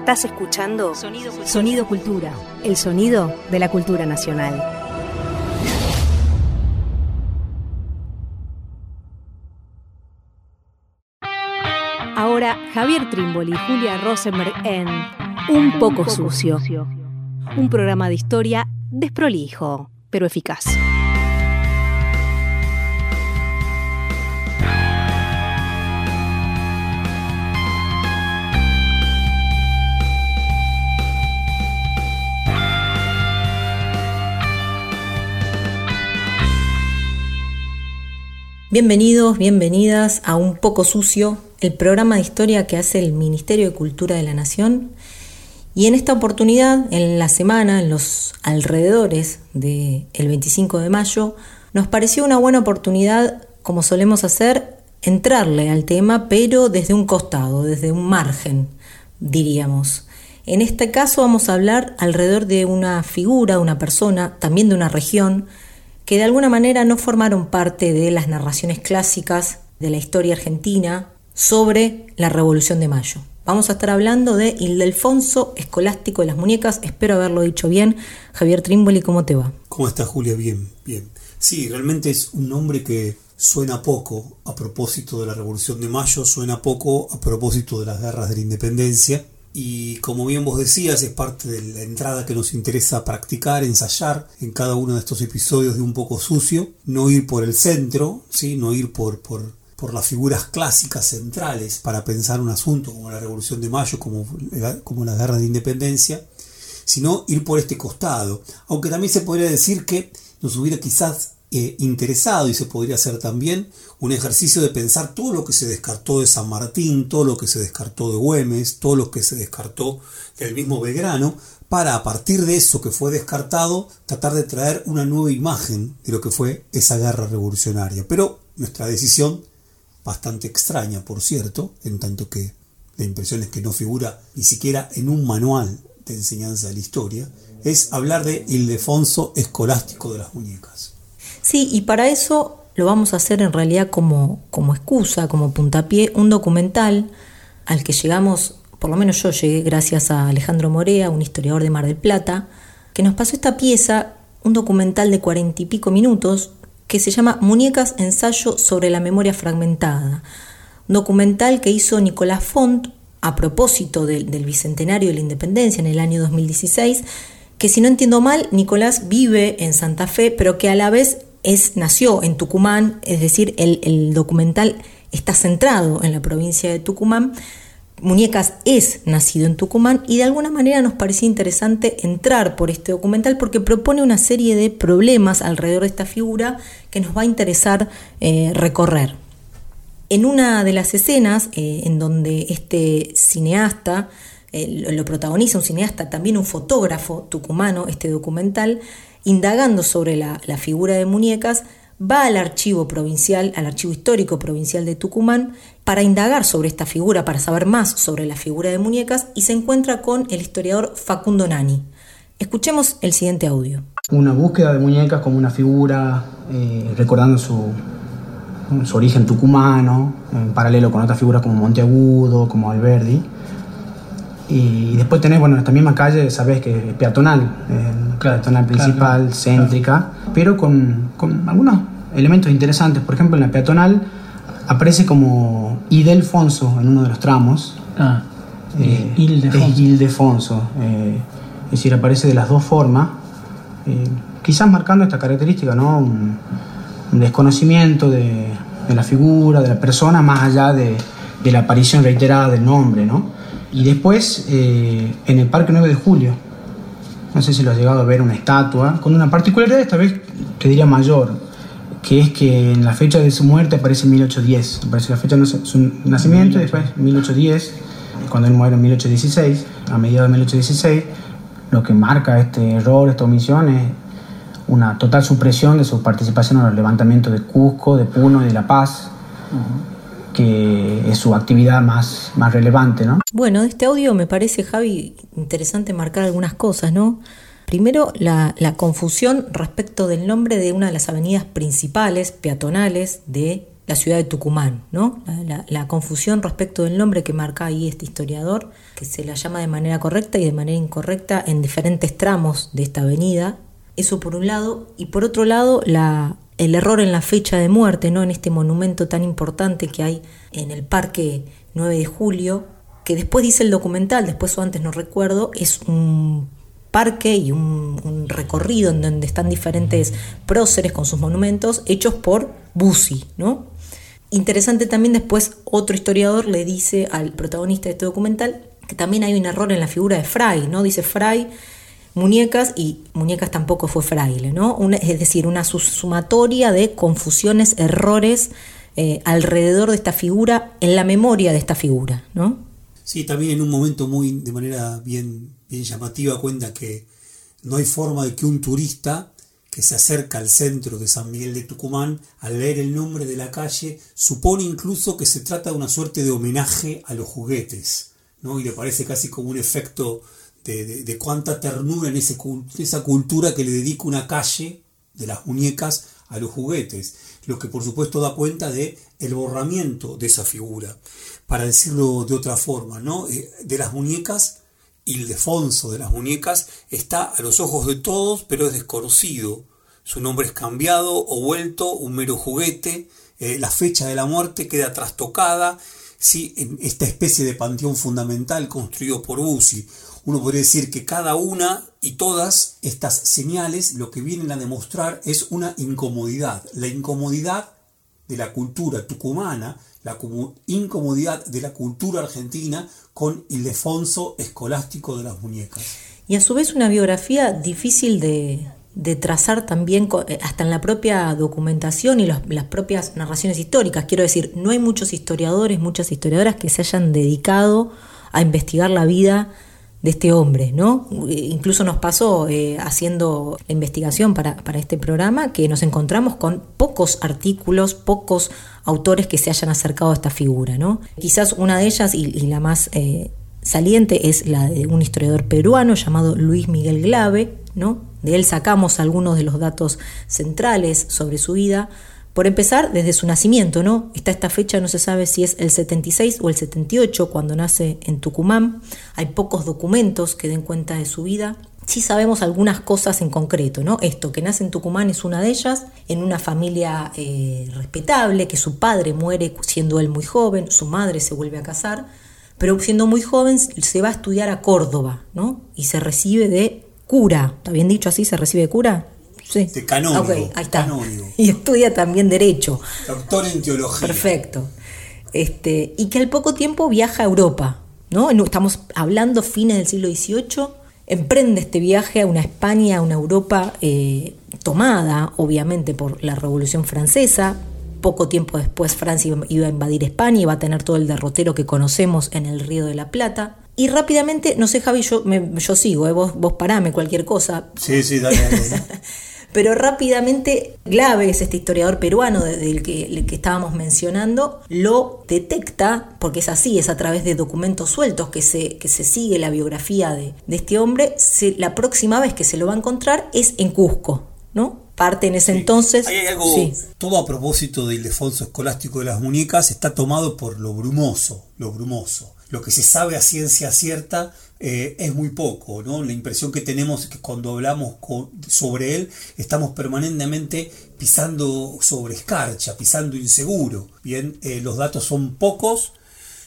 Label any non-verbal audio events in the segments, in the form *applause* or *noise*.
Estás escuchando Sonido, Sonido Cultura, el sonido de la cultura nacional. Ahora Javier Trimboli y Julia Rosenberg en Un poco sucio. Un programa de historia desprolijo, pero eficaz. Bienvenidos, bienvenidas a Un poco sucio, el programa de historia que hace el Ministerio de Cultura de la Nación. Y en esta oportunidad, en la semana, en los alrededores del 25 de mayo, nos pareció una buena oportunidad, como solemos hacer, entrarle al tema, pero desde un costado, desde un margen, diríamos. En este caso vamos a hablar alrededor de una figura, una persona, también de una región, que de alguna manera no formaron parte de las narraciones clásicas de la historia argentina sobre la Revolución de Mayo. Vamos a estar hablando de Ildefonso Escolástico de las Muñecas, espero haberlo dicho bien. Javier Trimboli, ¿cómo te va? ¿Cómo estás, Julia? Bien, bien. Sí, realmente es un nombre que suena poco a propósito de la Revolución de Mayo, suena poco a propósito de las guerras de la independencia, y como bien vos decías, es parte de la entrada que nos interesa practicar, ensayar en cada uno de estos episodios de un poco sucio, no ir por el centro, ¿sí? no ir por, por, por las figuras clásicas centrales para pensar un asunto como la Revolución de Mayo, como, como la Guerra de Independencia, sino ir por este costado. Aunque también se podría decir que nos hubiera quizás eh, interesado y se podría hacer también un ejercicio de pensar todo lo que se descartó de San Martín, todo lo que se descartó de Güemes, todo lo que se descartó del mismo Belgrano, para a partir de eso que fue descartado tratar de traer una nueva imagen de lo que fue esa guerra revolucionaria. Pero nuestra decisión, bastante extraña por cierto, en tanto que la impresión es que no figura ni siquiera en un manual de enseñanza de la historia, es hablar de Ildefonso Escolástico de las Muñecas. Sí, y para eso lo vamos a hacer en realidad como, como excusa, como puntapié, un documental al que llegamos, por lo menos yo llegué gracias a Alejandro Morea, un historiador de Mar del Plata, que nos pasó esta pieza, un documental de cuarenta y pico minutos, que se llama Muñecas, ensayo sobre la memoria fragmentada. Documental que hizo Nicolás Font a propósito del, del Bicentenario de la Independencia en el año 2016, que si no entiendo mal, Nicolás vive en Santa Fe, pero que a la vez es, nació en Tucumán, es decir, el, documental está centrado en la provincia de Tucumán. Muñecas es nacido en Tucumán y de alguna manera nos parecía interesante entrar por este documental porque propone una serie de problemas alrededor de esta figura que nos va a interesar eh, recorrer. En una de las escenas eh, en donde este cineasta eh, lo protagoniza, un cineasta, también un fotógrafo tucumano, este documental, indagando sobre la, figura de muñecas, va al archivo provincial, al archivo histórico provincial de Tucumán, para indagar sobre esta figura, para saber más sobre la figura de muñecas, y se encuentra con el historiador Facundo Nani. Escuchemos el siguiente audio. Una búsqueda de muñecas como una figura, eh, recordando su, origen tucumano, en paralelo con otras figuras como Monteagudo, como Alberdi. Y después tenés, bueno, esta misma calle, sabés que es peatonal, eh, peatonal principal, céntrica, pero con, con, algunos elementos interesantes. Por ejemplo, en la peatonal aparece como Idelfonso en uno de los tramos. Ah, eh, Ildefonso. Eh, es decir, aparece de las dos formas, quizás marcando esta característica, ¿no? Un, desconocimiento de, de, la figura, de la persona, más allá de, de la aparición reiterada del nombre, ¿no? Y después, eh, en el Parque 9 de Julio, no sé si lo has llegado a ver, una estatua, con una particularidad esta vez, te diría mayor, que es que en la fecha de su muerte aparece 1810, aparece la fecha de su nacimiento y después 1810, cuando él muere en 1816, a mediados de 1816, lo que marca este error, esta omisión es una total supresión de su participación en los levantamientos de Cusco, de Puno y de La Paz que es su actividad más, más relevante, ¿no? Bueno, de este audio me parece, Javi, interesante marcar algunas cosas, ¿no? Primero, la, confusión respecto del nombre de una de las avenidas principales, peatonales, de la ciudad de Tucumán, ¿no? La, confusión respecto del nombre que marca ahí este historiador, que se la llama de manera correcta y de manera incorrecta en diferentes tramos de esta avenida. Eso por un lado. Y por otro lado, la, el error en la fecha de muerte, ¿no? En este monumento tan importante que hay en el Parque 9 de Julio, que después dice el documental, después o antes no recuerdo, es un parque y un, recorrido en donde están diferentes próceres con sus monumentos hechos por Bussi, ¿no? Interesante también después otro historiador le dice al protagonista de este documental que también hay un error en la figura de Fray, ¿no? Dice Fray muñecas y muñecas tampoco fue fraile, ¿no? es decir, una sumatoria de confusiones, errores eh, alrededor de esta figura, en la memoria de esta figura, ¿no? Sí, también en un momento muy, de manera bien, bien llamativa, cuenta que no hay forma de que un turista que se acerca al centro de San Miguel de Tucumán, al leer el nombre de la calle, supone incluso que se trata de una suerte de homenaje a los juguetes, ¿no? Y le parece casi como un efecto de, cuánta ternura en ese, esa cultura que le dedica una calle de las muñecas a los juguetes, lo que por supuesto da cuenta de el borramiento de esa figura, para decirlo de otra forma, ¿no? Eh, de las muñecas, Ildefonso de las muñecas está a los ojos de todos, pero es desconocido. Su nombre es cambiado o vuelto un mero juguete, eh, la fecha de la muerte queda trastocada, ¿sí? en esta especie de panteón fundamental construido por Bussi uno podría decir que cada una y todas estas señales lo que vienen a demostrar es una incomodidad, la incomodidad de la cultura tucumana, la incomodidad de la cultura argentina con Ildefonso escolástico de las muñecas. Y a su vez una biografía difícil de, trazar también eh, hasta en la propia documentación y las propias narraciones históricas. Quiero decir, no hay muchos historiadores, muchas historiadoras que se hayan dedicado a investigar la vida de este hombre, ¿no? Incluso nos pasó eh, haciendo investigación para, este programa que nos encontramos con pocos artículos, pocos autores que se hayan acercado a esta figura, ¿no? Quizás una de ellas y, la más eh, saliente es la de un historiador peruano llamado Luis Miguel Glave, ¿no? De él sacamos algunos de los datos centrales sobre su vida, por empezar, desde su nacimiento, ¿no? Está esta fecha, no se sabe si es el 76 o el 78, cuando nace en Tucumán. Hay pocos documentos que den cuenta de su vida. Sí sabemos algunas cosas en concreto, ¿no? Esto, que nace en Tucumán es una de ellas, en una familia eh, respetable, que su padre muere siendo él muy joven, su madre se vuelve a casar, pero siendo muy joven se va a estudiar a Córdoba, ¿no? Y se recibe de cura, ¿está bien dicho así? ¿Se recibe de cura? Sí. De canónigo. ahí está. *laughs* Y estudia también Derecho. Doctor en Teología. Perfecto. Este, y que al poco tiempo viaja a Europa. ¿no? Estamos hablando fines del siglo XVIII. Emprende este viaje a una España, a una Europa eh, tomada, obviamente, por la Revolución Francesa. Poco tiempo después Francia iba a invadir España y va a tener todo el derrotero que conocemos en el Río de la Plata. Y rápidamente, no sé Javi, yo, yo sigo, ¿eh? vos, vos parame cualquier cosa. Sí, sí, dale. dale. *laughs* Pero rápidamente Glaves, este historiador peruano del que, que, estábamos mencionando, lo detecta, porque es así, es a través de documentos sueltos que se, que se sigue la biografía de, este hombre, la próxima vez que se lo va a encontrar es en Cusco, ¿no? Parte en ese entonces. Hay algo, todo a propósito del Ildefonso escolástico de las muñecas, está tomado por lo brumoso, lo brumoso. Lo que se sabe a ciencia cierta eh, es muy poco, ¿no? La impresión que tenemos es que cuando hablamos sobre él estamos permanentemente pisando sobre escarcha, pisando inseguro. Bien, eh, los datos son pocos.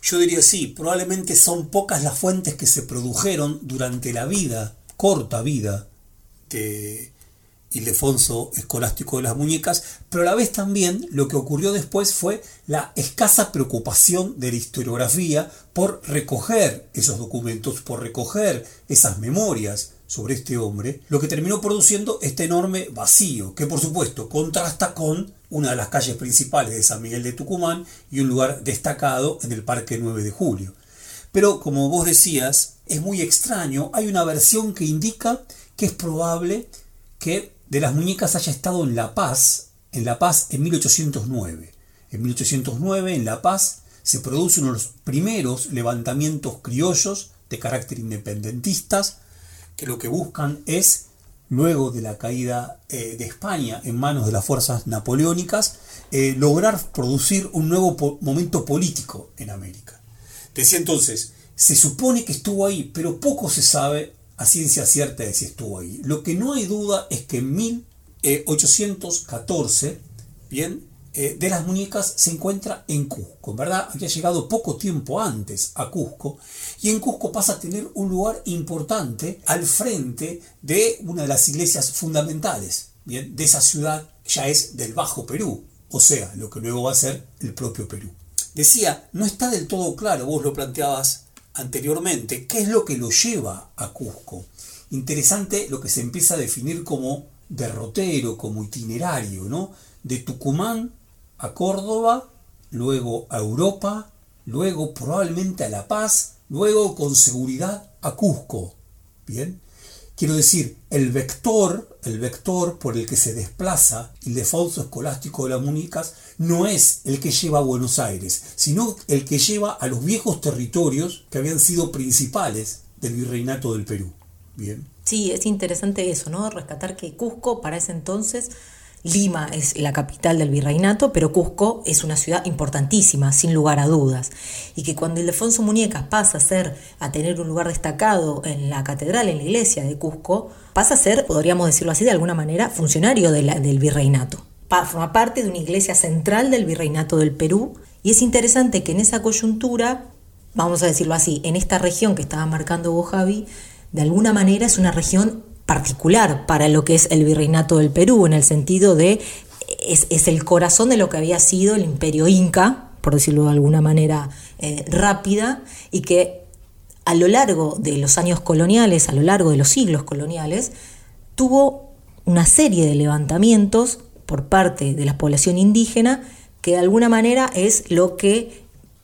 Yo diría sí, probablemente son pocas las fuentes que se produjeron durante la vida, corta vida de, Ildefonso escolástico de las muñecas, pero a la vez también lo que ocurrió después fue la escasa preocupación de la historiografía por recoger esos documentos, por recoger esas memorias sobre este hombre, lo que terminó produciendo este enorme vacío, que por supuesto contrasta con una de las calles principales de San Miguel de Tucumán y un lugar destacado en el Parque 9 de Julio. Pero como vos decías, es muy extraño, hay una versión que indica que es probable que de las muñecas haya estado en La Paz, en La Paz en 1809. En 1809 en La Paz se producen uno de los primeros levantamientos criollos de carácter independentistas que lo que buscan es luego de la caída eh, de España en manos de las fuerzas napoleónicas, eh, lograr producir un nuevo momento político en América. Decía entonces, se supone que estuvo ahí, pero poco se sabe a ciencia cierta de si estuvo ahí. Lo que no hay duda es que en 1814, bien, eh, de las muñecas se encuentra en Cusco, ¿verdad? Había llegado poco tiempo antes a Cusco y en Cusco pasa a tener un lugar importante al frente de una de las iglesias fundamentales, ¿bien? De esa ciudad ya es del Bajo Perú, o sea, lo que luego va a ser el propio Perú. Decía, no está del todo claro, vos lo planteabas anteriormente, qué es lo que lo lleva a Cusco. Interesante lo que se empieza a definir como derrotero, como itinerario, ¿no? De Tucumán a Córdoba, luego a Europa, luego probablemente a La Paz, luego con seguridad a Cusco. Bien, quiero decir, el vector, el vector por el que se desplaza el defausto escolástico de las municas no es el que lleva a Buenos Aires, sino el que lleva a los viejos territorios que habían sido principales del virreinato del Perú. Bien. Sí, es interesante eso, ¿no? Rescatar que Cusco para ese entonces Lima es la capital del virreinato, pero Cusco es una ciudad importantísima, sin lugar a dudas. Y que cuando Ildefonso Muñecas pasa a ser, a tener un lugar destacado en la catedral, en la iglesia de Cusco, pasa a ser, podríamos decirlo así de alguna manera, funcionario del virreinato. Forma parte de una iglesia central del virreinato del Perú. Y es interesante que en esa coyuntura, vamos a decirlo así, en esta región que estaba marcando vos, de alguna manera es una región particular para lo que es el virreinato del Perú, en el sentido de es, el corazón de lo que había sido el imperio inca, por decirlo de alguna manera eh, rápida, y que a lo largo de los años coloniales, a lo largo de los siglos coloniales, tuvo una serie de levantamientos por parte de la población indígena que de alguna manera es lo que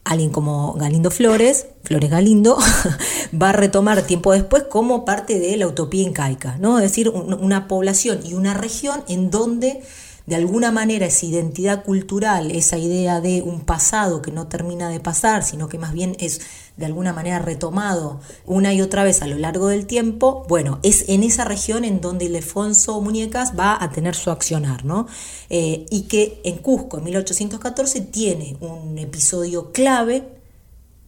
alguien como Galindo Flores, Flores Galindo, *laughs* va a retomar tiempo después como parte de la utopía incaica, ¿no? Es decir, una población y una región en donde de alguna manera esa identidad cultural, esa idea de un pasado que no termina de pasar, sino que más bien es de alguna manera retomado una y otra vez a lo largo del tiempo, bueno, es en esa región en donde Ildefonso Muñecas va a tener su accionar, ¿no? Eh, y que en Cusco, en 1814, tiene un episodio clave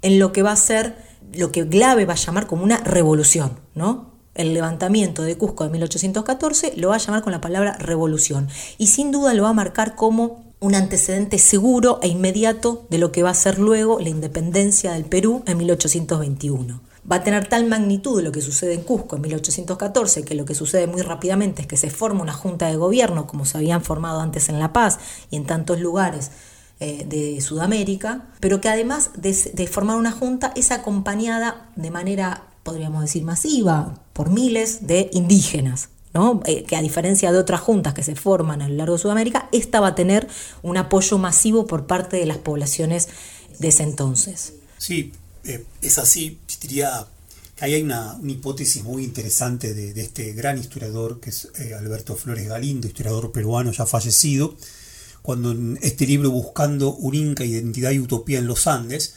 en lo que va a ser, lo que Glave va a llamar como una revolución, ¿no? el levantamiento de Cusco de 1814 lo va a llamar con la palabra revolución y sin duda lo va a marcar como un antecedente seguro e inmediato de lo que va a ser luego la independencia del Perú en 1821. Va a tener tal magnitud lo que sucede en Cusco en 1814 que lo que sucede muy rápidamente es que se forma una junta de gobierno como se habían formado antes en La Paz y en tantos lugares eh, de Sudamérica, pero que además de, de formar una junta es acompañada de manera podríamos decir masiva, por miles de indígenas. ¿No? Eh, que a diferencia de otras juntas que se forman a lo largo de Sudamérica, esta va a tener un apoyo masivo por parte de las poblaciones de ese entonces. Sí, eh, es así. Diría que hay una, hipótesis muy interesante de, este gran historiador que es eh, Alberto Flores Galindo, historiador peruano ya fallecido, cuando en este libro Buscando un Inca, Identidad y Utopía en los Andes,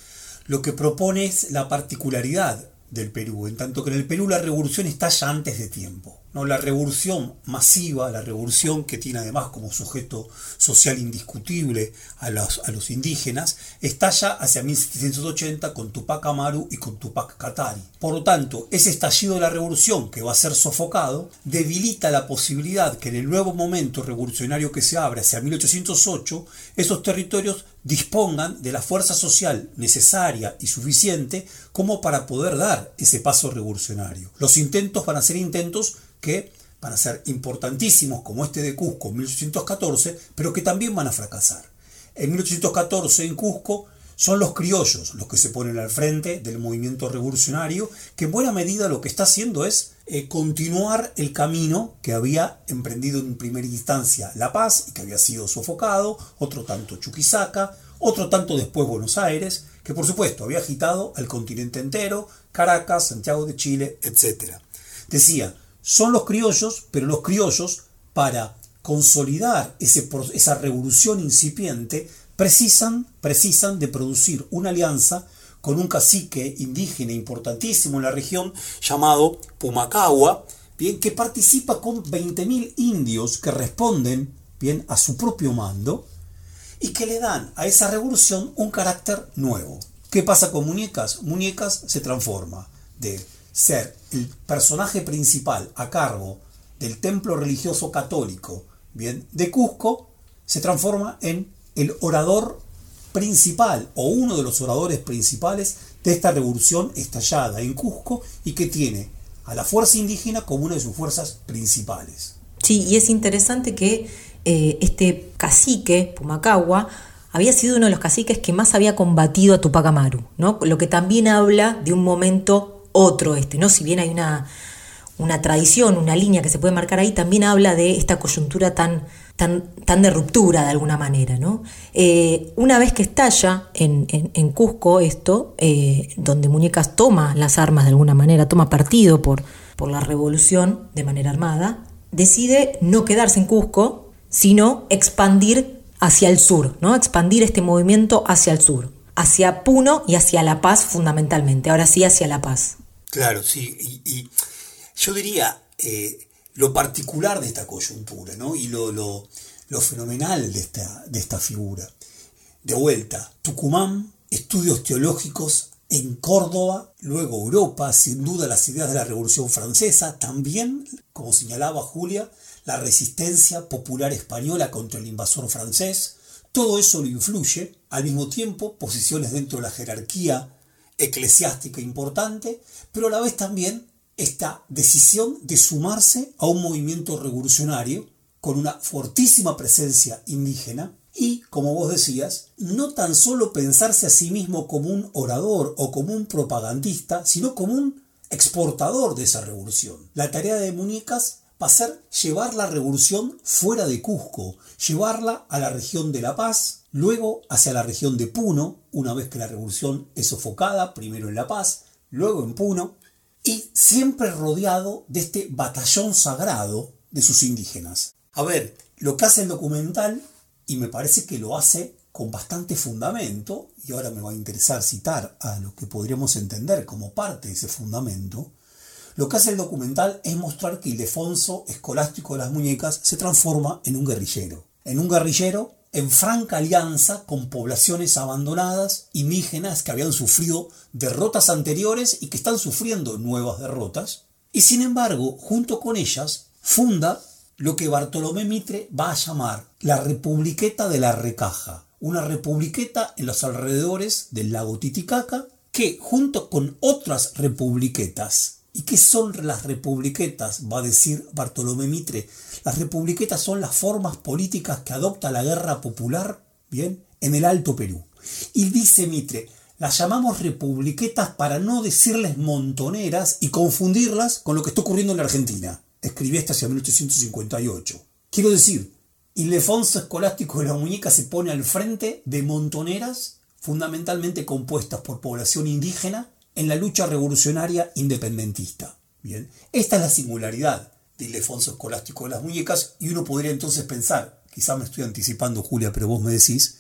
lo que propone es la particularidad del Perú, en tanto que en el Perú la revolución está ya antes de tiempo. ¿no? La revolución masiva, la revolución que tiene además como sujeto social indiscutible a los, a los indígenas, estalla hacia 1780 con Tupac Amaru y con Tupac Katari. Por lo tanto, ese estallido de la revolución que va a ser sofocado debilita la posibilidad que en el nuevo momento revolucionario que se abre hacia 1808, esos territorios dispongan de la fuerza social necesaria y suficiente como para poder dar ese paso revolucionario. Los intentos van a ser intentos que van a ser importantísimos como este de Cusco en 1814, pero que también van a fracasar. En 1814 en Cusco son los criollos los que se ponen al frente del movimiento revolucionario, que en buena medida lo que está haciendo es eh, continuar el camino que había emprendido en primera instancia La Paz y que había sido sofocado, otro tanto Chuquisaca, otro tanto después Buenos Aires, que por supuesto había agitado al continente entero, Caracas, Santiago de Chile, etc. Decía, son los criollos, pero los criollos, para consolidar ese, esa revolución incipiente, precisan, precisan de producir una alianza con un cacique indígena importantísimo en la región llamado Pumacagua, bien, que participa con 20.000 indios que responden bien a su propio mando y que le dan a esa revolución un carácter nuevo. ¿Qué pasa con Muñecas? Muñecas se transforma de ser el personaje principal a cargo del templo religioso católico bien, de Cusco, se transforma en el orador principal o uno de los oradores principales de esta revolución estallada en Cusco y que tiene a la fuerza indígena como una de sus fuerzas principales. Sí, y es interesante que eh, este cacique, Pumacagua, había sido uno de los caciques que más había combatido a Tupac Amaru, ¿no? Lo que también habla de un momento otro este, ¿no? Si bien hay una, una tradición, una línea que se puede marcar ahí, también habla de esta coyuntura tan, tan, tan de ruptura de alguna manera. ¿no? Eh, una vez que estalla en, en, Cusco esto, eh, donde Muñecas toma las armas de alguna manera, toma partido por, por la revolución de manera armada, decide no quedarse en Cusco, sino expandir hacia el sur, ¿no? Expandir este movimiento hacia el sur, hacia Puno y hacia La Paz fundamentalmente, ahora sí hacia La Paz. Claro, sí, y, yo diría eh, lo particular de esta coyuntura, ¿no? Y lo, lo, lo fenomenal de esta, de esta figura. De vuelta, Tucumán, estudios teológicos en Córdoba, luego Europa, sin duda las ideas de la Revolución Francesa, también, como señalaba Julia, la resistencia popular española contra el invasor francés, todo eso lo influye, al mismo tiempo posiciones dentro de la jerarquía eclesiástica importante, pero a la vez también esta decisión de sumarse a un movimiento revolucionario con una fortísima presencia indígena y, como vos decías, no tan solo pensarse a sí mismo como un orador o como un propagandista, sino como un exportador de esa revolución. La tarea de Muñecas va llevar la revolución fuera de Cusco, llevarla a la región de La Paz, luego hacia la región de Puno, una vez que la revolución es sofocada, primero en La Paz, luego en Puno, y siempre rodeado de este batallón sagrado de sus indígenas. A ver, lo que hace el documental, y me parece que lo hace con bastante fundamento, y ahora me va a interesar citar a lo que podríamos entender como parte de ese fundamento, lo que hace el documental es mostrar que Ildefonso, escolástico de las muñecas, se transforma en un guerrillero. En un guerrillero en franca alianza con poblaciones abandonadas, indígenas que habían sufrido derrotas anteriores y que están sufriendo nuevas derrotas. Y sin embargo, junto con ellas, funda lo que Bartolomé Mitre va a llamar la Republiqueta de la Recaja, una republiqueta en los alrededores del lago Titicaca que junto con otras republiquetas ¿Y qué son las republiquetas? Va a decir Bartolomé Mitre. Las republiquetas son las formas políticas que adopta la guerra popular, ¿bien? En el Alto Perú. Y dice Mitre, las llamamos republiquetas para no decirles montoneras y confundirlas con lo que está ocurriendo en la Argentina. Escribí esto hacia 1858. Quiero decir, Ildefonso Escolástico de la Muñeca se pone al frente de montoneras fundamentalmente compuestas por población indígena en la lucha revolucionaria independentista. Bien, esta es la singularidad de Ildefonso Escolástico de las Muñecas y uno podría entonces pensar, quizá me estoy anticipando Julia, pero vos me decís,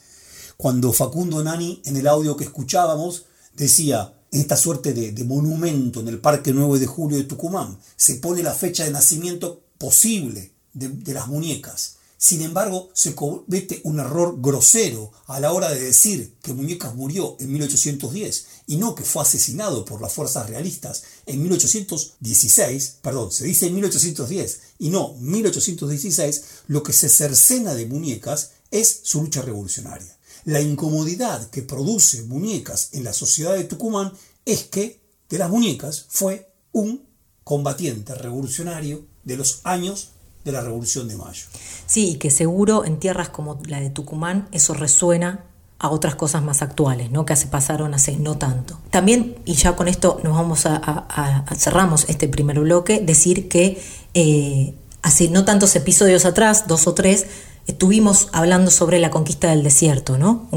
cuando Facundo Nani en el audio que escuchábamos decía, en esta suerte de, de monumento en el Parque 9 de Julio de Tucumán, se pone la fecha de nacimiento posible de, de las muñecas. Sin embargo, se comete un error grosero a la hora de decir que Muñecas murió en 1810 y no que fue asesinado por las fuerzas realistas en 1816, perdón, se dice en 1810 y no 1816, lo que se cercena de Muñecas es su lucha revolucionaria. La incomodidad que produce Muñecas en la sociedad de Tucumán es que de las Muñecas fue un combatiente revolucionario de los años de la Revolución de Mayo. Sí, y que seguro en tierras como la de Tucumán eso resuena a otras cosas más actuales, ¿no? que se pasaron hace no tanto. También, y ya con esto nos vamos a, cerramos este primer bloque, decir que eh, hace no tantos episodios atrás, dos o tres, estuvimos hablando sobre la conquista del desierto, ¿no?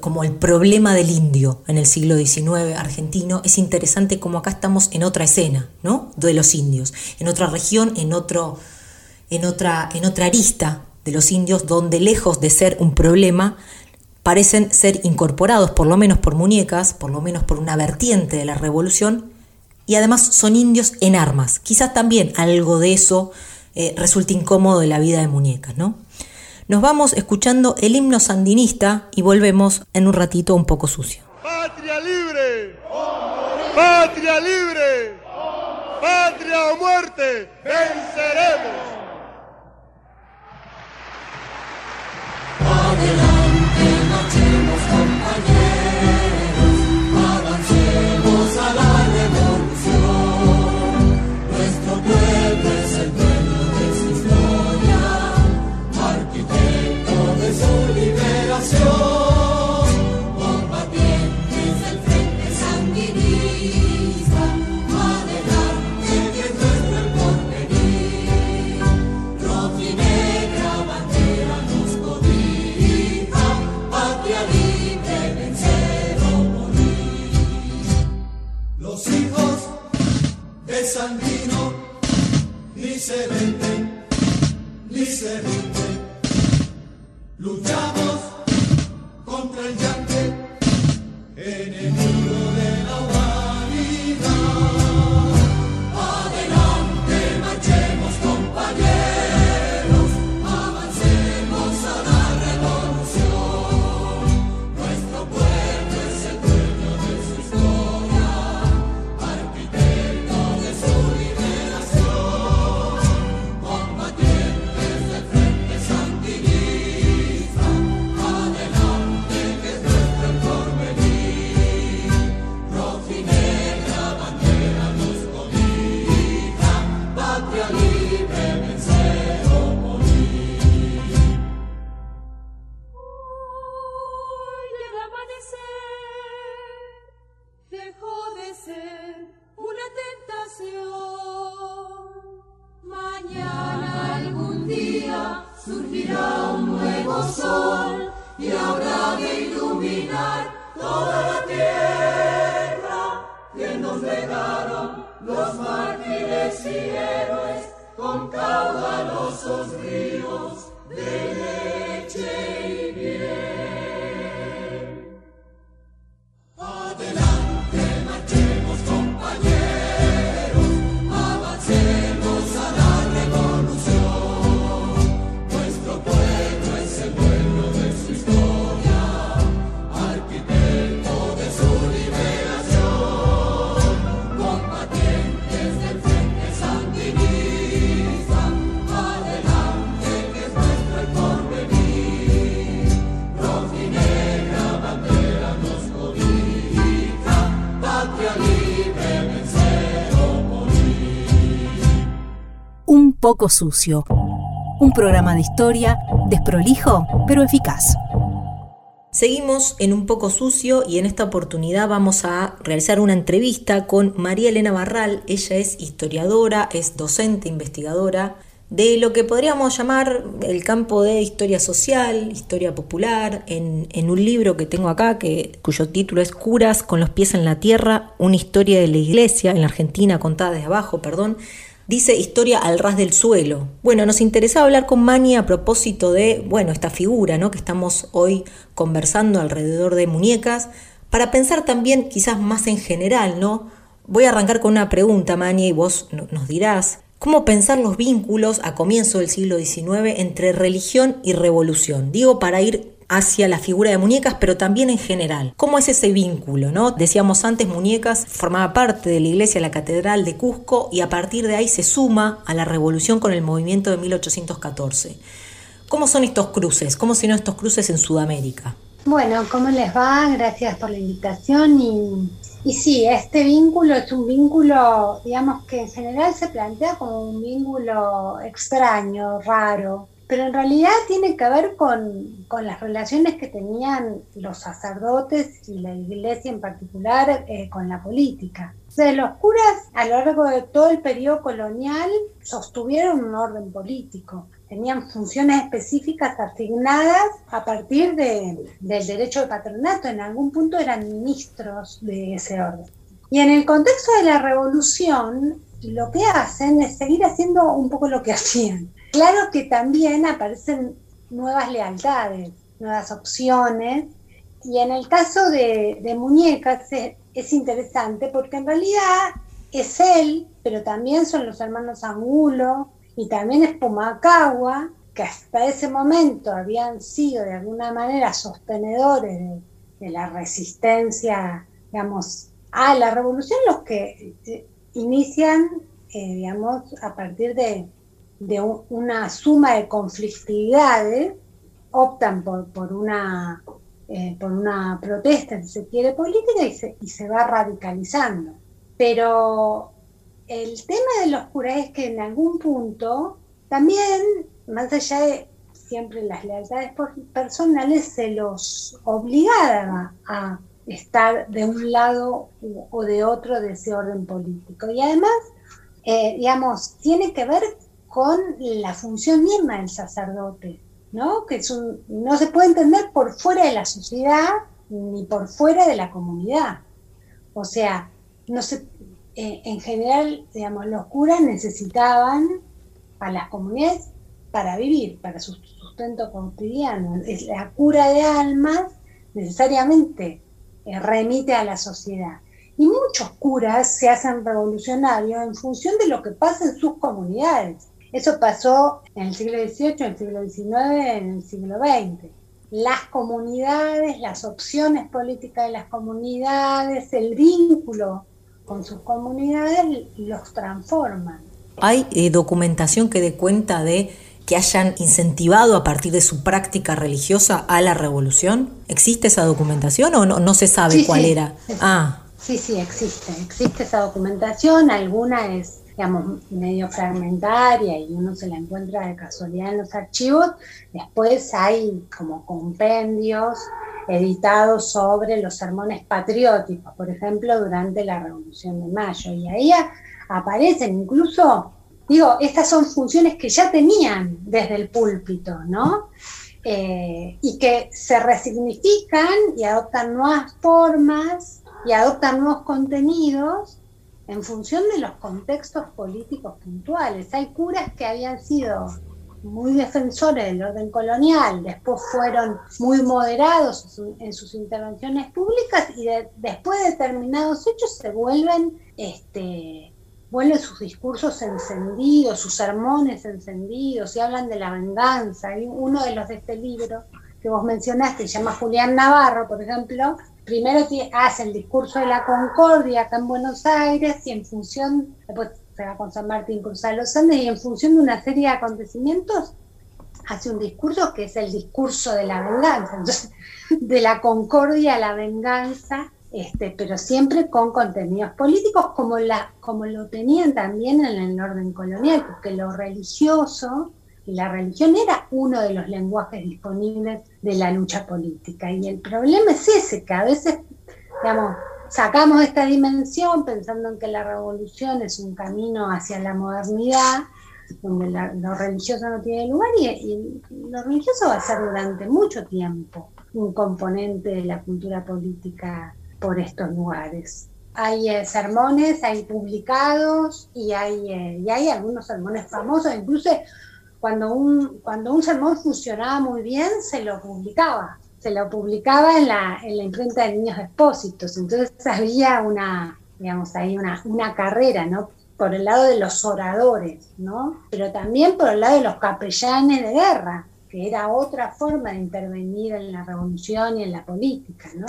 Como el problema del indio en el siglo XIX argentino. Es interesante como acá estamos en otra escena, ¿no? De los indios, en otra región, en otro en otra, en otra arista de los indios donde lejos de ser un problema, parecen ser incorporados, por lo menos por muñecas, por lo menos por una vertiente de la revolución, y además son indios en armas. Quizás también algo de eso eh, resulte incómodo de la vida de muñecas, ¿no? Nos vamos escuchando el himno sandinista y volvemos en un ratito un poco sucio. ¡Patria libre! ¡Patria libre! ¡Patria o muerte! ¡Venceremos! ni se vende, ni se vende. Luchamos poco sucio. Un programa de historia desprolijo pero eficaz. Seguimos en un poco sucio y en esta oportunidad vamos a realizar una entrevista con María Elena Barral. Ella es historiadora, es docente, investigadora de lo que podríamos llamar el campo de historia social, historia popular, en, un libro que tengo acá, cuyo título es Curas con los pies en la tierra, una historia de la iglesia en la Argentina contada desde abajo, perdón, Dice historia al ras del suelo. Bueno, nos interesaba hablar con Mani a propósito de, bueno, esta figura, ¿no? Que estamos hoy conversando alrededor de muñecas, para pensar también quizás más en general, ¿no? Voy a arrancar con una pregunta, Mani, y vos nos dirás, ¿cómo pensar los vínculos a comienzo del siglo XIX entre religión y revolución? Digo, para ir hacia la figura de muñecas, pero también en general. ¿Cómo es ese vínculo? ¿no? Decíamos antes, muñecas formaba parte de la iglesia la Catedral de Cusco y a partir de ahí se suma a la revolución con el movimiento de 1814. ¿Cómo son estos cruces? ¿Cómo son estos cruces en Sudamérica? Bueno, ¿cómo les va? Gracias por la invitación y, y sí, este vínculo es un vínculo, digamos que en general se plantea como un vínculo extraño, raro, pero en realidad tiene que ver con, las relaciones que tenían los sacerdotes y la iglesia en particular eh, con la política. O sea, los curas a lo largo de todo el periodo colonial sostuvieron un orden político, tenían funciones específicas asignadas a partir del derecho de patronato, en algún punto eran ministros de ese orden. Y en el contexto de la revolución, lo que hacen es seguir haciendo un poco lo que hacían Claro que también aparecen nuevas lealtades, nuevas opciones, y en el caso de, muñecas es, interesante porque en realidad es él, pero también son los hermanos Angulo y también es Pumacagua, que hasta ese momento habían sido de alguna manera sostenedores de, la resistencia, digamos, a la revolución, los que eh, inician, eh, digamos, a partir de, una suma de conflictividades, optan por, por una eh, por una protesta, si se quiere, política y se, y se va radicalizando. Pero el tema de los curas es que en algún punto también, más allá de siempre las lealtades personales, se los obligaba a estar de un lado o de otro de ese orden político. Y además, eh, digamos, tiene que ver con la función misma del sacerdote. ¿no? Que no se puede entender por fuera de la sociedad ni por fuera de la comunidad. O sea, no se, eh, en general, digamos, los curas necesitaban a las comunidades para vivir, para su sustento cotidiano. La cura de almas necesariamente eh, remite a la sociedad. Y muchos curas se hacen revolucionarios en función de lo que pasa en sus comunidades. Eso pasó en el siglo XVIII, en el siglo XIX, en el siglo XX. Las comunidades, las opciones políticas de las comunidades, el vínculo con sus comunidades los transforman. ¿Hay eh, documentación que dé cuenta de que hayan incentivado a partir de su práctica religiosa a la revolución? ¿Existe esa documentación o no, se sabe cuál era? Ah. Sí, sí, existe. Existe esa documentación. Alguna es digamos, medio fragmentaria y uno se la encuentra de casualidad en los archivos. Después hay como compendios editados sobre los sermones patrióticos, por ejemplo, durante la Revolución de Mayo. Y ahí aparecen incluso, digo, estas son funciones que ya tenían desde el púlpito, ¿no? Eh, y que se resignifican y adoptan nuevas formas y adoptan nuevos contenidos en función de los contextos políticos puntuales. Hay curas que habían sido muy defensores del orden colonial, después fueron muy moderados en sus intervenciones públicas y después de determinados hechos se vuelven, este, vuelven sus discursos encendidos, sus sermones encendidos y hablan de la venganza. Hay uno de los de este libro que vos mencionaste, se llama Julián Navarro, por ejemplo, primero hace el discurso de la concordia acá en Buenos Aires y en función, después se va con San Martín cruzar los Andes y en función de una serie de acontecimientos hace un discurso que es el discurso de la venganza, *laughs* de la concordia a la venganza, este, pero siempre con contenidos políticos como, la, como lo tenían también en el orden colonial, porque lo religioso la religión era uno de los lenguajes disponibles de la lucha política. Y el problema es ese, que a veces, digamos, sacamos esta dimensión pensando en que la revolución es un camino hacia la modernidad, donde lo religioso no tiene lugar, y, lo religioso va a ser durante mucho tiempo un componente de la cultura política por estos lugares. Hay eh, sermones, hay publicados y hay, eh, y hay algunos sermones famosos, incluso cuando un, cuando un sermón funcionaba muy bien, se lo publicaba. Se lo publicaba en la, en la imprenta de niños expósitos. Entonces había una, digamos, ahí una, una carrera, ¿no? Por el lado de los oradores, ¿no? Pero también por el lado de los capellanes de guerra, que era otra forma de intervenir en la revolución y en la política, ¿no?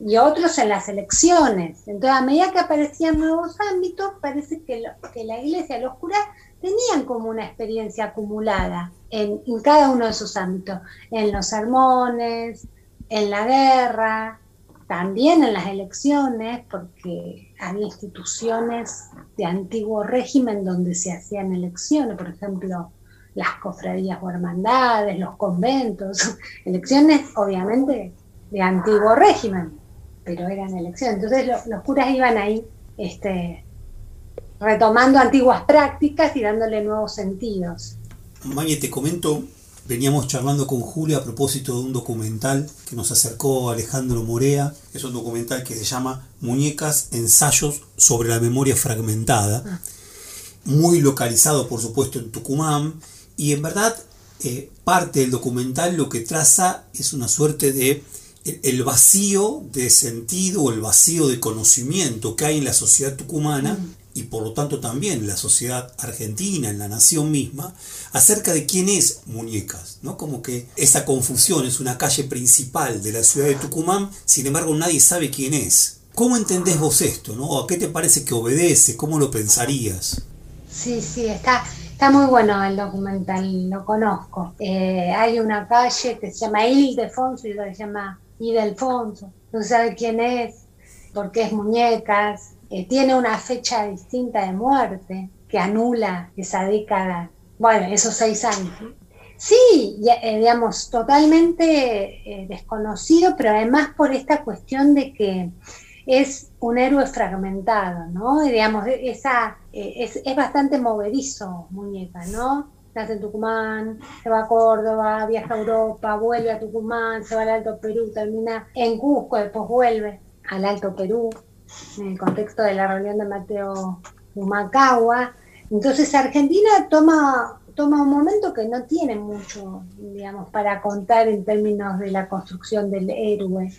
y otros en las elecciones. Entonces, a medida que aparecían nuevos ámbitos, parece que, la iglesia, los curas, tenían como una experiencia acumulada en, cada uno de esos ámbitos, en los sermones, en la guerra, también en las elecciones, porque había instituciones de antiguo régimen donde se hacían elecciones, por ejemplo, las cofradías o hermandades, los conventos, *laughs* elecciones obviamente de antiguo régimen, pero eran elecciones. Entonces los, curas iban ahí este, retomando antiguas prácticas y dándole nuevos sentidos. Mañe, te comento, veníamos charlando con Julia a propósito de un documental que nos acercó Alejandro Morea. Es un documental que se llama Muñecas, ensayos sobre la memoria fragmentada. Ah. Muy localizado, por supuesto, en Tucumán. Y en verdad, eh, parte del documental lo que traza es una suerte de el vacío de sentido o el vacío de conocimiento que hay en la sociedad tucumana y por lo tanto también la sociedad argentina, en la nación misma, acerca de quién es Muñecas, ¿no? Como que esa confusión es una calle principal de la ciudad de Tucumán, sin embargo nadie sabe quién es. ¿Cómo entendés vos esto, no? ¿A qué te parece que obedece? ¿Cómo lo pensarías? Sí, sí, está, está muy bueno el documental, lo conozco. Eh, hay una calle que se llama Ildefonso y que se llama Idelfonso. No sabe quién es, por qué es Muñecas, eh, tiene una fecha distinta de muerte que anula esa década, bueno, esos seis años. Sí, eh, digamos, totalmente eh, desconocido, pero además por esta cuestión de que es un héroe fragmentado, ¿no? digamos, esa, es, es, bastante movedizo, muñeca, ¿no? Nace en Tucumán, se va a Córdoba, viaja a Europa, vuelve a Tucumán, se va al Alto Perú, termina en Cusco, después vuelve al Alto Perú en el contexto de la reunión de Mateo Humacagua. Entonces Argentina toma, toma un momento que no tiene mucho, digamos, para contar en términos de la construcción del héroe.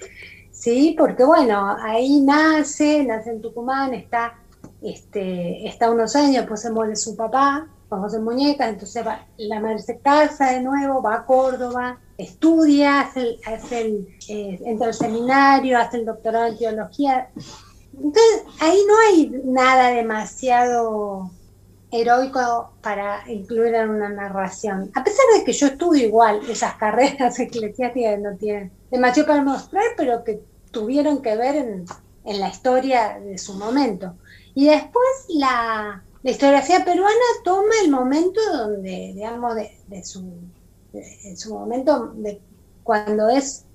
Sí, porque bueno, ahí nace, nace en Tucumán, está, este, está unos años, pues se muere su papá, con José Muñecas, entonces la madre se casa de nuevo, va a Córdoba, estudia, hace el, eh, entra al seminario, hace el doctorado en teología, entonces, ahí no hay nada demasiado heroico para incluir en una narración. A pesar de que yo estudio igual esas carreras *laughs* eclesiásticas no tienen demasiado para mostrar, pero que tuvieron que ver en, la historia de su momento. Y después la, historiografía peruana toma el momento donde, digamos, de, su, de su momento de cuando es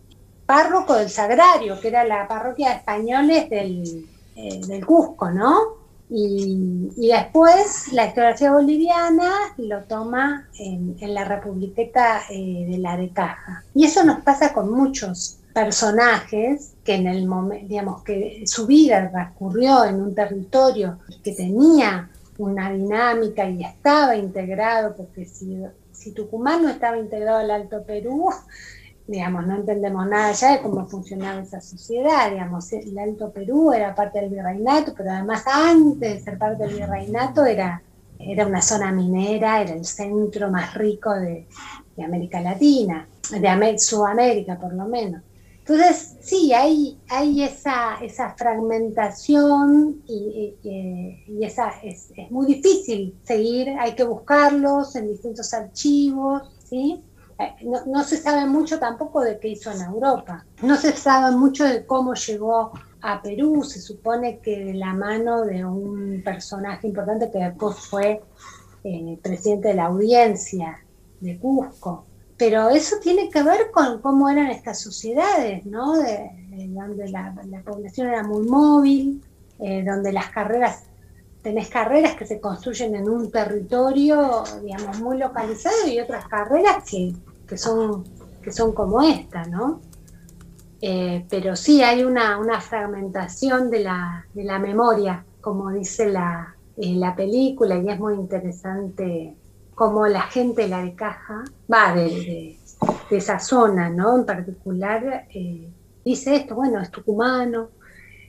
párroco del Sagrario, que era la parroquia de españoles del, eh, del Cusco, ¿no? Y, después la historiografía boliviana lo toma en, la Republiqueta eh, de la de Caja. Y eso nos pasa con muchos personajes que en el momento, digamos, que su vida transcurrió en un territorio que tenía una dinámica y estaba integrado, porque si, si Tucumán no estaba integrado al Alto Perú, digamos, no entendemos nada ya de cómo funcionaba esa sociedad, digamos, el Alto Perú era parte del virreinato, pero además antes de ser parte del virreinato era, era una zona minera, era el centro más rico de, América Latina, de Sudamérica por lo menos. Entonces, sí, hay, hay esa, esa fragmentación y, y, esa, es, es muy difícil seguir, hay que buscarlos en distintos archivos, ¿sí? Eh, no, se sabe mucho tampoco de qué hizo en Europa. No se sabe mucho de cómo llegó a Perú. Se supone que de la mano de un personaje importante que después fue eh, presidente de la audiencia de Cusco. Pero eso tiene que ver con cómo eran estas sociedades, ¿no? De, donde la, población era muy móvil, eh, donde las carreras tenés carreras que se construyen en un territorio, digamos, muy localizado y otras carreras que, son, que son como esta, ¿no? Eh, pero sí hay una, fragmentación de la, de la, memoria, como dice la, eh, la película, y es muy interesante cómo la gente de la de caja, va, de, esa zona, ¿no? En particular, eh, dice esto, bueno, es tucumano,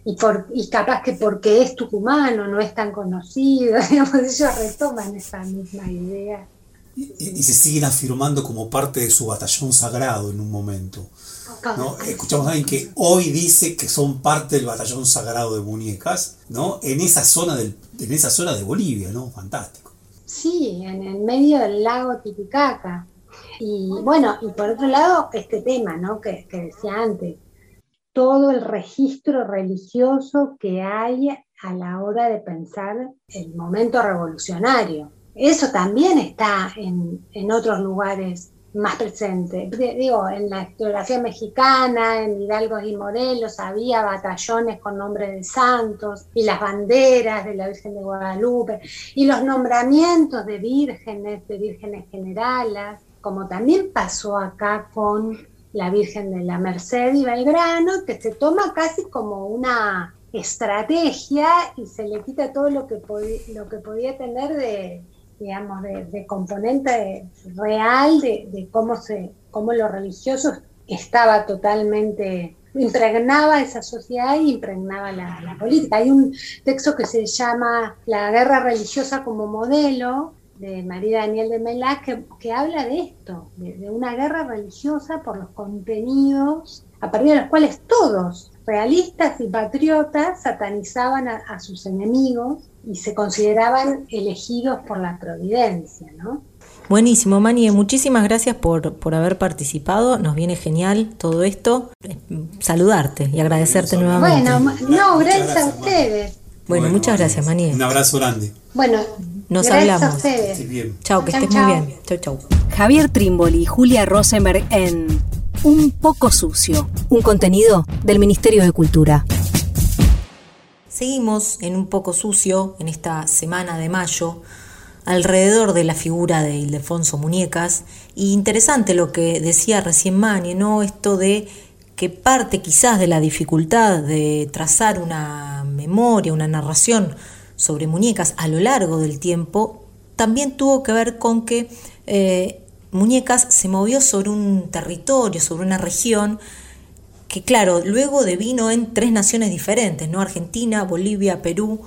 y, por, y capaz que porque es tucumano no es tan conocido, *laughs* digamos, ellos retoman esa misma idea. Y, se siguen afirmando como parte de su batallón sagrado en un momento. ¿no? Escuchamos a alguien que hoy dice que son parte del batallón sagrado de muñecas, ¿no? En esa zona del, en esa zona de Bolivia, ¿no? Fantástico. Sí, en el medio del lago Titicaca. Y bueno, y por otro lado, este tema, ¿no? Que, que decía antes, todo el registro religioso que hay a la hora de pensar el momento revolucionario. Eso también está en, otros lugares más presente. Digo, en la historiografía mexicana, en Hidalgo y Morelos, había batallones con nombres de santos y las banderas de la Virgen de Guadalupe y los nombramientos de vírgenes, de vírgenes generalas, como también pasó acá con la Virgen de la Merced y Belgrano, que se toma casi como una estrategia y se le quita todo lo que, lo que podía tener de, digamos, de, componente real, de, cómo, se, cómo lo religioso estaba totalmente impregnaba esa sociedad y impregnaba la, política. Hay un texto que se llama La guerra religiosa como modelo de María Daniel de Melá que, habla de esto, de, una guerra religiosa por los contenidos a partir de los cuales todos, realistas y patriotas, satanizaban a, sus enemigos y se consideraban elegidos por la providencia, ¿no? Buenísimo, Mani, muchísimas gracias por, por haber participado. Nos viene genial todo esto. Saludarte y agradecerte nuevamente. Bueno, no, gracias a ustedes. Bueno, muchas gracias, Mani. Un abrazo grande. Bueno, nos gracias hablamos. A ustedes. Chao, que estés muy bien. Chau, chau. Javier Trimboli y Julia Rosenberg en Un poco sucio, un contenido del Ministerio de Cultura. Seguimos en Un poco sucio en esta semana de mayo alrededor de la figura de Ildefonso Muñecas. Y interesante lo que decía recién Mani, ¿no? Esto de que parte quizás de la dificultad de trazar una memoria, una narración sobre muñecas a lo largo del tiempo, también tuvo que ver con que eh, Muñecas se movió sobre un territorio, sobre una región, que claro, luego devino en tres naciones diferentes, ¿no? Argentina, Bolivia, Perú,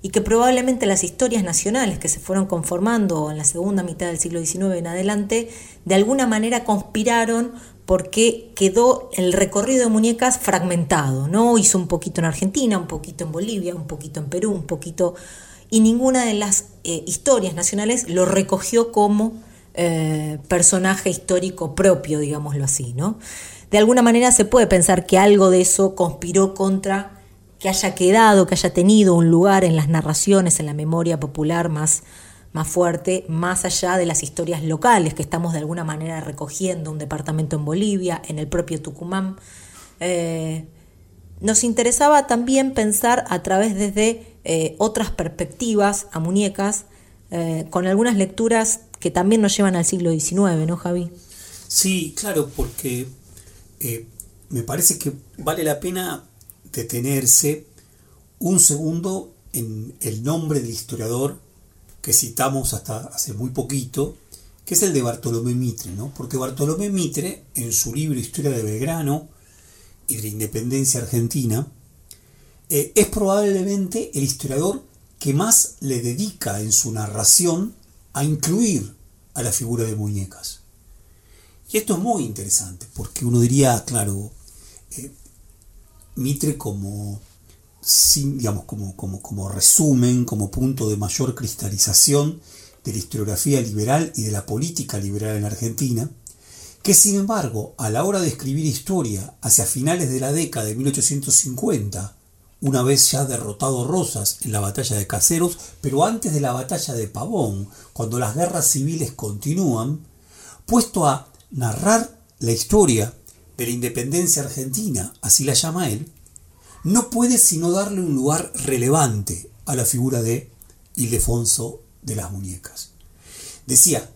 y que probablemente las historias nacionales que se fueron conformando en la segunda mitad del siglo XIX en adelante, de alguna manera conspiraron porque quedó el recorrido de muñecas fragmentado, ¿no? Hizo un poquito en Argentina, un poquito en Bolivia, un poquito en Perú, un poquito... Y ninguna de las eh, historias nacionales lo recogió como eh, personaje histórico propio, digámoslo así, ¿no? De alguna manera se puede pensar que algo de eso conspiró contra que haya quedado, que haya tenido un lugar en las narraciones, en la memoria popular más, más fuerte, más allá de las historias locales que estamos de alguna manera recogiendo, un departamento en Bolivia, en el propio Tucumán. Eh, nos interesaba también pensar a través desde eh, otras perspectivas a muñecas, eh, con algunas lecturas que también nos llevan al siglo XIX, ¿no, Javi? Sí, claro, porque me parece que vale la pena detenerse un segundo en el nombre del historiador que citamos hasta hace muy poquito, que es el de Bartolomé Mitre, ¿no? Porque Bartolomé Mitre, en su libro Historia de Belgrano y de la Independencia Argentina, eh, es probablemente el historiador que más le dedica en su narración a incluir a la figura de muñecas. Y esto es muy interesante, porque uno diría, claro, eh, Mitre como, digamos, como, como, como resumen, como punto de mayor cristalización de la historiografía liberal y de la política liberal en Argentina, que sin embargo, a la hora de escribir historia hacia finales de la década de 1850, una vez ya derrotado Rosas en la batalla de Caseros, pero antes de la batalla de Pavón, cuando las guerras civiles continúan, puesto a narrar la historia de la independencia argentina, así la llama él, no puede sino darle un lugar relevante a la figura de Ildefonso de las Muñecas. Decía,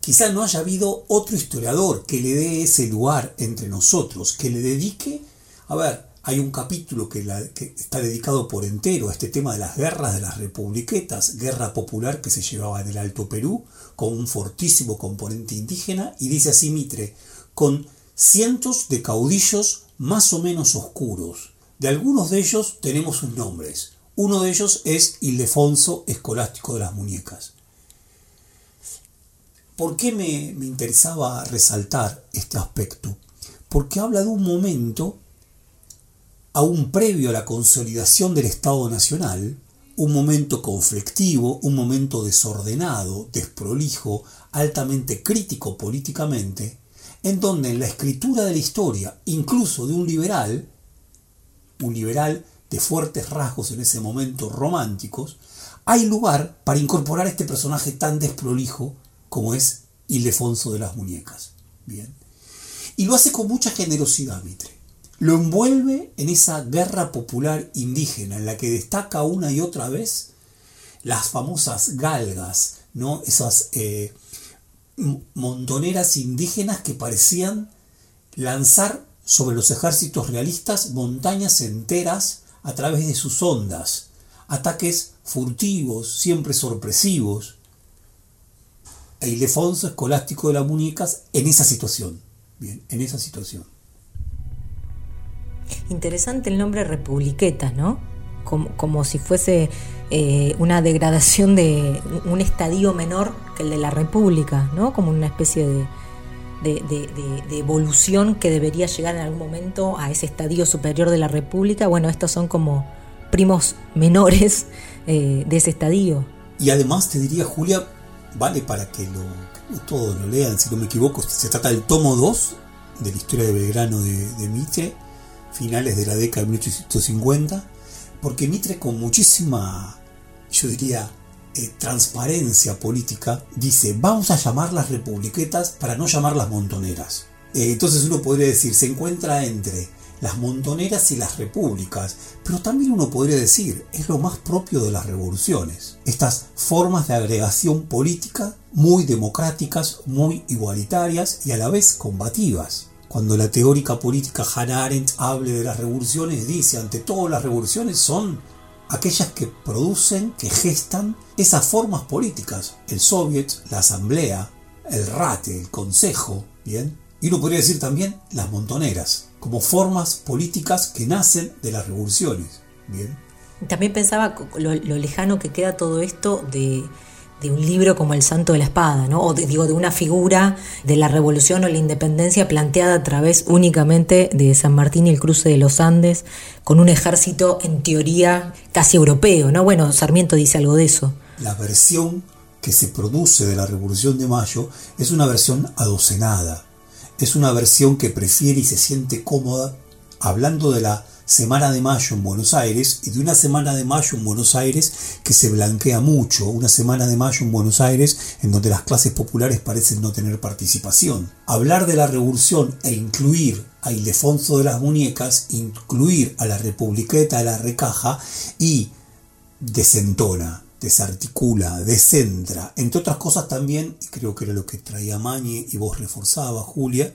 quizá no haya habido otro historiador que le dé ese lugar entre nosotros, que le dedique, a ver, hay un capítulo que, que, está dedicado por entero a este tema de las guerras de las republiquetas, guerra popular que se llevaba en el Alto Perú, con un fortísimo componente indígena, y dice así Mitre, con cientos de caudillos más o menos oscuros. De algunos de ellos tenemos sus nombres. Uno de ellos es Ildefonso Escolástico de las Muñecas. ¿Por qué me, me interesaba resaltar este aspecto? Porque habla de un momento, aún previo a la consolidación del Estado Nacional, un momento conflictivo, un momento desordenado, desprolijo, altamente crítico políticamente, en donde en la escritura de la historia, incluso de un liberal, un liberal de fuertes rasgos en ese momento románticos, hay lugar para incorporar este personaje tan desprolijo como es Ildefonso de las Muñecas. Bien. Y lo hace con mucha generosidad, Mitre. Lo envuelve en esa guerra popular indígena en la que destaca una y otra vez las famosas galgas, ¿no? esas eh, montoneras indígenas que parecían lanzar sobre los ejércitos realistas montañas enteras a través de sus ondas, ataques furtivos, siempre sorpresivos. E Ildefonso Escolástico de las Muñecas en esa situación. Bien, en esa situación. Interesante el nombre Republiquetas, ¿no? Como, si fuese eh, una degradación de un estadio menor que el de la República, ¿no? Como una especie de, de, evolución que debería llegar en algún momento a ese estadio superior de la República. Bueno, estos son como primos menores eh, de ese estadio. Y además te diría, Julia, vale para que todos lo lean, si no me equivoco, se trata del tomo 2 de la historia de Belgrano de, Mitre, finales de la década de 1850, porque Mitre con muchísima, yo diría, eh, transparencia política, dice, vamos a llamarlas republiquetas para no llamarlas montoneras. Eh, entonces uno podría decir, se encuentra entre las montoneras y las repúblicas, pero también uno podría decir, es lo más propio de las revoluciones. Estas formas de agregación política muy democráticas, muy igualitarias y a la vez combativas. Cuando la teórica política Hannah Arendt hable de las revoluciones, dice, ante todo las revoluciones son aquellas que producen, que gestan esas formas políticas. El soviet, la asamblea, el rate, el consejo, ¿bien? Y uno podría decir también las montoneras, como formas políticas que nacen de las revoluciones. Bien. También pensaba lo, lejano que queda todo esto de, un libro como El Santo de la Espada, ¿no? o digo, de una figura de la revolución o la independencia planteada a través únicamente de San Martín y el cruce de los Andes, con un ejército en teoría casi europeo. ¿no? Bueno, Sarmiento dice algo de eso. La versión que se produce de la Revolución de Mayo es una versión adocenada es una versión que prefiere y se siente cómoda hablando de la Semana de Mayo en Buenos Aires y de una Semana de Mayo en Buenos Aires que se blanquea mucho, una Semana de Mayo en Buenos Aires en donde las clases populares parecen no tener participación. Hablar de la revolución e incluir a Ildefonso de las Muñecas, incluir a la Republiqueta de la Recaja y desentona desarticula, descentra, entre otras cosas también, y creo que era lo que traía Mañe y vos reforzaba, Julia,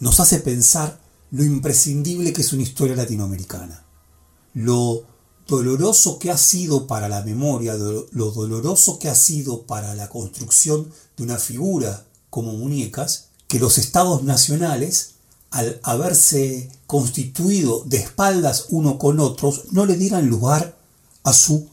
nos hace pensar lo imprescindible que es una historia latinoamericana, lo doloroso que ha sido para la memoria, lo doloroso que ha sido para la construcción de una figura como muñecas, que los estados nacionales, al haberse constituido de espaldas uno con otros, no le dieran lugar a su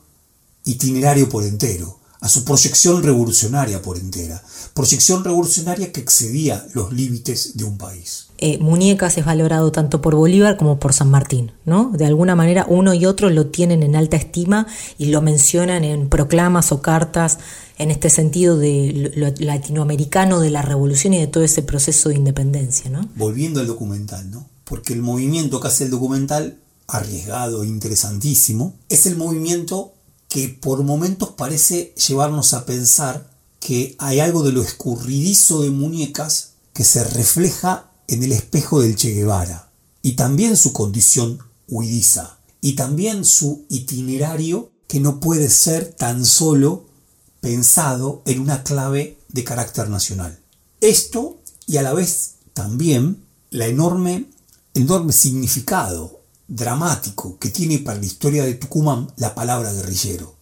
itinerario por entero, a su proyección revolucionaria por entera, proyección revolucionaria que excedía los límites de un país. Eh, Muñecas es valorado tanto por Bolívar como por San Martín, ¿no? De alguna manera uno y otro lo tienen en alta estima y lo mencionan en proclamas o cartas en este sentido de lo latinoamericano de la revolución y de todo ese proceso de independencia, ¿no? Volviendo al documental, ¿no? Porque el movimiento que hace el documental, arriesgado e interesantísimo, es el movimiento que por momentos parece llevarnos a pensar que hay algo de lo escurridizo de muñecas que se refleja en el espejo del Che Guevara, y también su condición huidiza, y también su itinerario que no puede ser tan solo pensado en una clave de carácter nacional. Esto y a la vez también la enorme, enorme significado dramático que tiene para la historia de Tucumán la palabra guerrillero.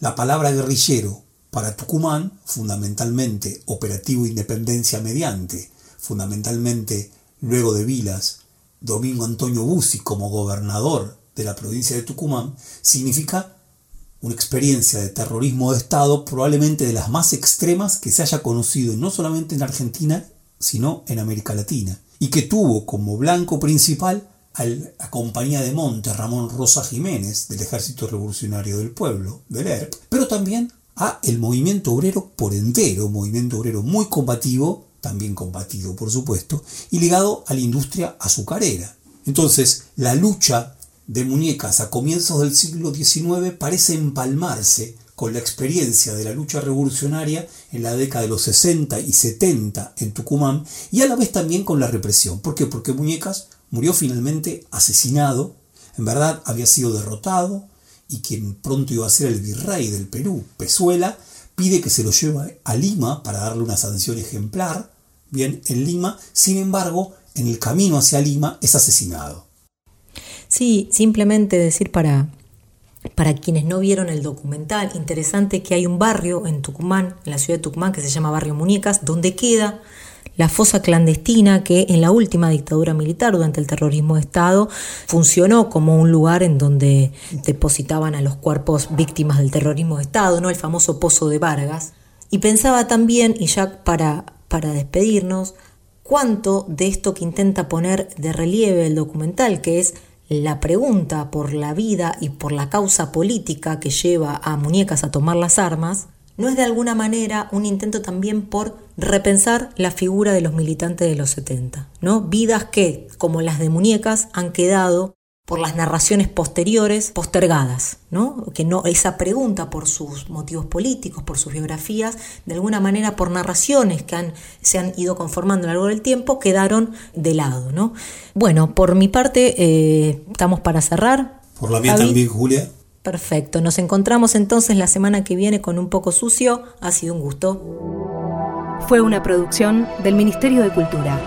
La palabra guerrillero para Tucumán, fundamentalmente operativo independencia mediante, fundamentalmente luego de Vilas, Domingo Antonio Bussi como gobernador de la provincia de Tucumán, significa una experiencia de terrorismo de Estado probablemente de las más extremas que se haya conocido no solamente en Argentina, sino en América Latina, y que tuvo como blanco principal a la compañía de monte Ramón Rosa Jiménez del Ejército Revolucionario del Pueblo, del ERP, pero también a el movimiento obrero por entero, movimiento obrero muy combativo, también combatido por supuesto, y ligado a la industria azucarera. Entonces, la lucha de muñecas a comienzos del siglo XIX parece empalmarse con la experiencia de la lucha revolucionaria en la década de los 60 y 70 en Tucumán y a la vez también con la represión. ¿Por qué? Porque Muñecas murió finalmente asesinado, en verdad había sido derrotado y quien pronto iba a ser el virrey del Perú, Pezuela, pide que se lo lleve a Lima para darle una sanción ejemplar, bien, en Lima, sin embargo, en el camino hacia Lima es asesinado. Sí, simplemente decir para, para quienes no vieron el documental, interesante que hay un barrio en Tucumán, en la ciudad de Tucumán, que se llama Barrio Muñecas, donde queda la fosa clandestina que en la última dictadura militar, durante el terrorismo de Estado, funcionó como un lugar en donde depositaban a los cuerpos víctimas del terrorismo de Estado, ¿no? el famoso Pozo de Vargas. Y pensaba también, y ya para, para despedirnos, cuánto de esto que intenta poner de relieve el documental, que es la pregunta por la vida y por la causa política que lleva a muñecas a tomar las armas, no es de alguna manera un intento también por repensar la figura de los militantes de los 70, ¿no? Vidas que, como las de muñecas, han quedado por las narraciones posteriores postergadas, ¿no? Que no esa pregunta por sus motivos políticos, por sus biografías, de alguna manera por narraciones que han, se han ido conformando a lo largo del tiempo, quedaron de lado, ¿no? Bueno, por mi parte eh, estamos para cerrar. Por la mía también, Julia. Perfecto, nos encontramos entonces la semana que viene con un poco sucio. Ha sido un gusto. Fue una producción del Ministerio de Cultura.